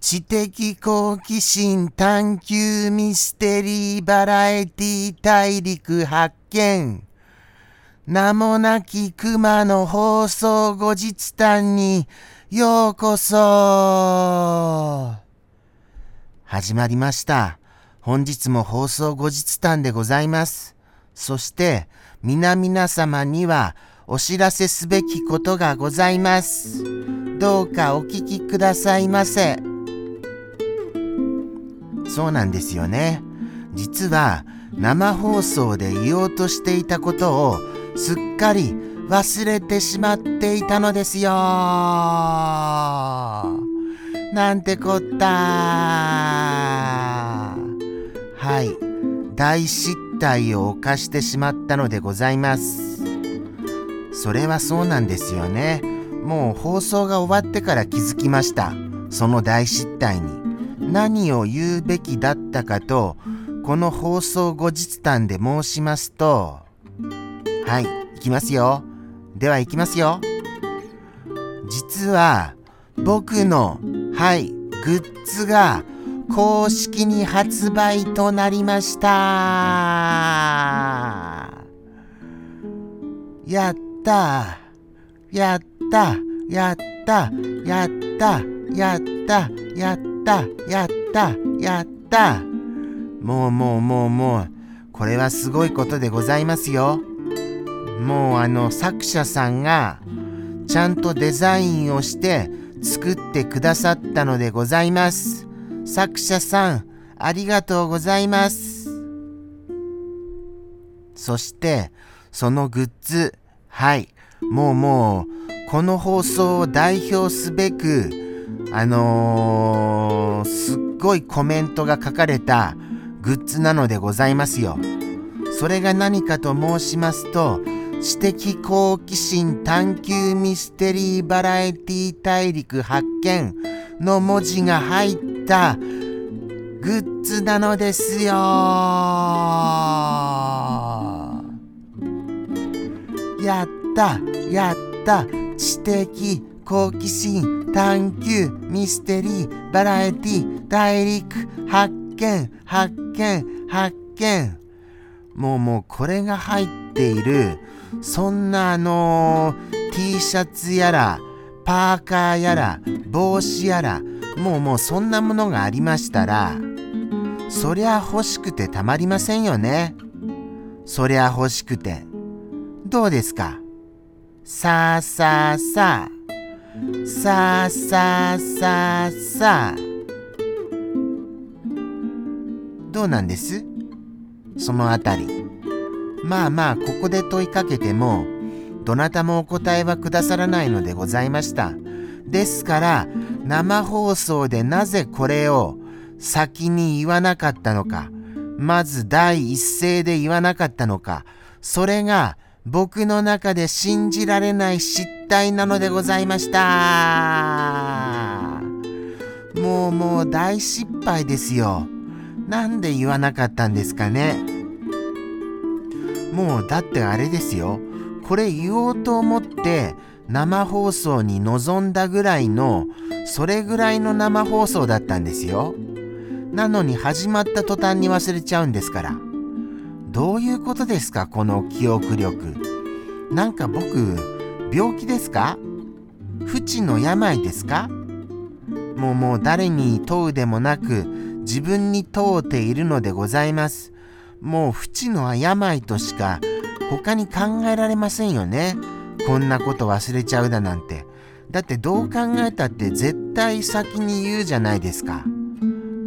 知的好奇心探求ミステリーバラエティ大陸発見。名もなき熊の放送後日談にようこそ始まりました。本日も放送後日談でございます。そして、皆々様にはお知らせすべきことがございます。どうかお聞きくださいませ。そうなんですよね。実は生放送で言おうとしていたことをすっかり忘れてしまっていたのですよ。なんてこった。はい。大失態を犯してしまったのでございます。それはそうなんですよね。もう放送が終わってから気づきました。その大失態に。何を言うべきだったかと、この放送後日談で申しますと、はい、いきますよ。では行きますよ。実は、僕の、はい、グッズが公式に発売となりました。やった。やった。やった。やった。やった。やった。ったやったやった。もうもうもうもう。これはすごいことでございますよ。もうあの作者さんがちゃんとデザインをして作ってくださったのでございます。作者さんありがとうございます。そしてそのグッズはい。もうもうこの放送を代表すべくあのー、すっごいコメントが書かれたグッズなのでございますよ。それが何かと申しますと、知的好奇心探求ミステリーバラエティ大陸発見の文字が入ったグッズなのですよやったやった知的好奇心、探求、ミステリー、バラエティ、大陸、発見、発見、発見。もうもうこれが入っている、そんなあのー、T シャツやら、パーカーやら、帽子やら、もうもうそんなものがありましたら、そりゃ欲しくてたまりませんよね。そりゃ欲しくて。どうですか？さあさあさあ。さあさあさあさあ。どうなんです？そのあたり。まあまあここで問いかけてもどなたもお答えはくださらないのでございました。ですから生放送でなぜこれを先に言わなかったのかまず第一声で言わなかったのかそれが僕の中で信じられない失態なのでございました。もうもう大失敗ですよ。なんで言わなかったんですかね。もうだってあれですよ。これ言おうと思って生放送に臨んだぐらいのそれぐらいの生放送だったんですよ。なのに始まった途端に忘れちゃうんですから。どういうことですかこの記憶力。なんか僕、病気ですか？不治の病ですか？もうもう誰に問うでもなく自分に問うているのでございます。もう不治の病としか他に考えられませんよね。こんなこと忘れちゃうだなんて。だってどう考えたって絶対先に言うじゃないですか。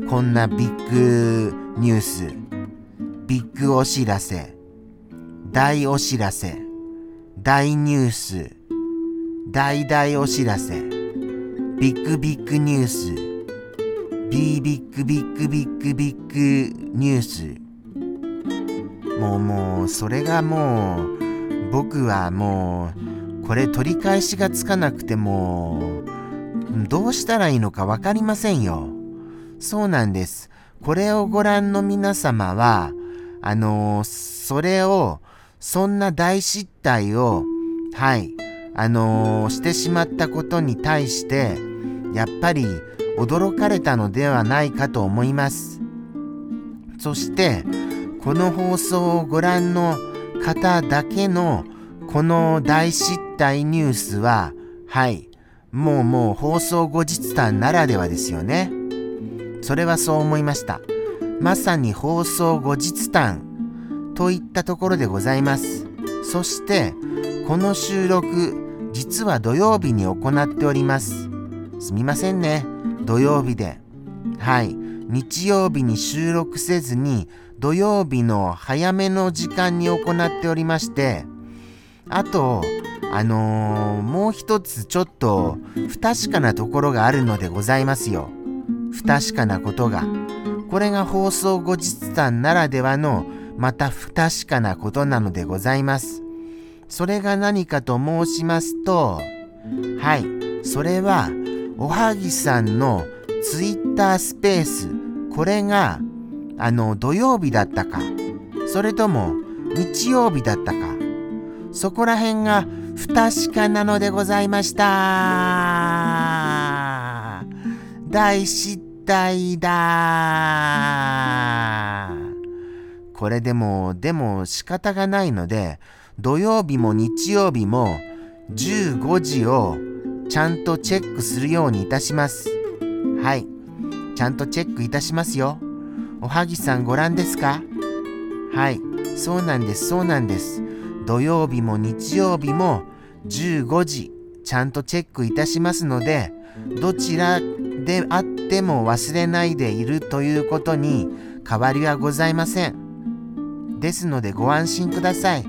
こんなビッグニュース。ビッグお知らせ、大お知らせ、大ニュース、大大お知らせ、ビッグビッグニュース、ビービッグビッグビッグビッグニュース。もうもう、それがもう、僕はもう、これ取り返しがつかなくても、どうしたらいいのかわかりませんよ。そうなんです。これをご覧の皆様は、あのー、それを、そんな大失態を、はい、あのー、してしまったことに対して、やっぱり驚かれたのではないかと思います。そしてこの放送をご覧の方だけのこの大失態ニュースははいもうもう放送後日談ならではですよね。それはそう思いました。まさに放送後日談といったところでございます。そしてこの収録実は土曜日に行っております。すみませんね土曜日で。はい日曜日に収録せずに土曜日の早めの時間に行っておりましてあとあのー、もう一つちょっと不確かなところがあるのでございますよ。不確かなことが。これが放送後日談ならではのまた不確かなことなのでございます。それが何かと申しますと、はい、それはおはぎさんのツイッタースペース、これがあの土曜日だったか、それとも日曜日だったか、そこら辺が不確かなのでございました。大失態だ。これでも、でも仕方がないので、土曜日も日曜日も15時をちゃんとチェックするようにいたします。はい。ちゃんとチェックいたしますよ。おはぎさんご覧ですか？はい。そうなんです、そうなんです。土曜日も日曜日も15時ちゃんとチェックいたしますのでどちらであっても忘れないでいるということに変わりはございません。ですのでご安心ください。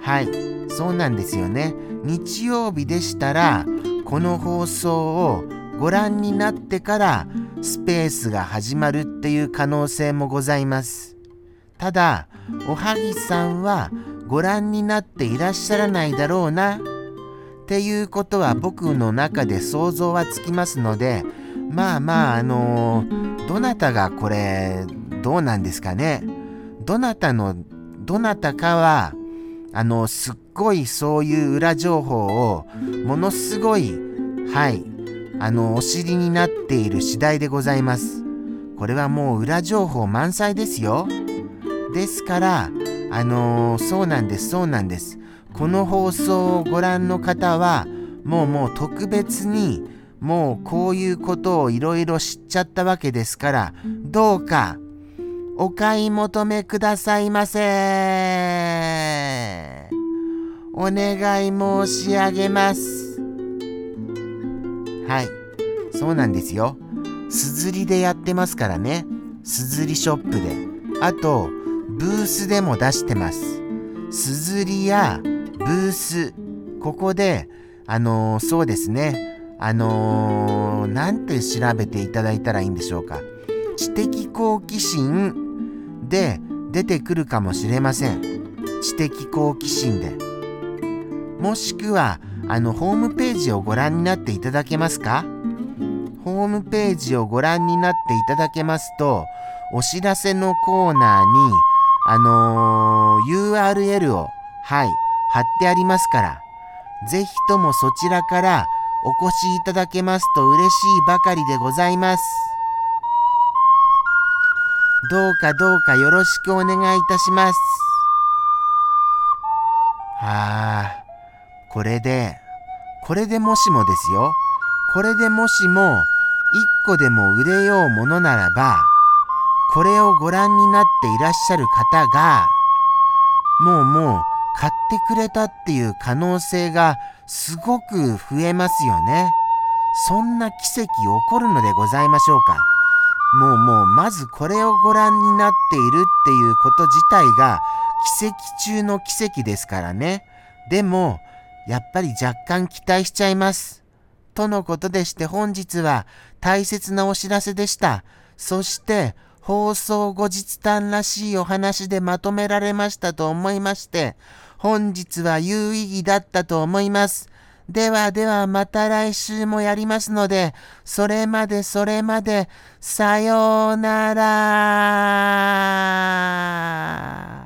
はい、そうなんですよね。日曜日でしたらこの放送をご覧になってからスペースが始まるっていう可能性もございます。ただ、おはぎさんはご覧になっていらっしゃらないだろうなっていうことは僕の中で想像はつきますのでまあまああのー、どなたがこれどうなんですかね。どなたのどなたかはあのすっごいそういう裏情報をものすごいはいあのお尻になっている次第でございます。これはもう裏情報満載ですよ。ですからあのー、そうなんです、そうなんです。この放送をご覧の方は、もうもう特別に、もうこういうことをいろいろ知っちゃったわけですから、どうか、お買い求めくださいませ。お願い申し上げます。はい、そうなんですよ。すずりでやってますからね。すずりショップで。あと、ブースでも出してます。すずりやブース、ここで、あのー、そうですね、あのー、なんて調べていただいたらいいんでしょうか。知的好奇心で出てくるかもしれません。知的好奇心で。もしくは、あの、ホームページをご覧になっていただけますか？ホームページをご覧になっていただけますと、お知らせのコーナーに、あのー、URL を、はい、貼ってありますから、ぜひともそちらからお越しいただけますと嬉しいばかりでございます。どうかどうかよろしくお願いいたします。はあ、これで、これでもしもですよ。これでもしも、一個でも売れようものならば、これをご覧になっていらっしゃる方が、もうもう買ってくれたっていう可能性がすごく増えますよね。そんな奇跡起こるのでございましょうか。もうもうまずこれをご覧になっているっていうこと自体が奇跡中の奇跡ですからね。でも、やっぱり若干期待しちゃいます。とのことでして本日は大切なお知らせでした。そして放送後日談らしいお話でまとめられましたと思いまして、本日は有意義だったと思います。ではではまた来週もやりますので、それまでそれまで、さようなら。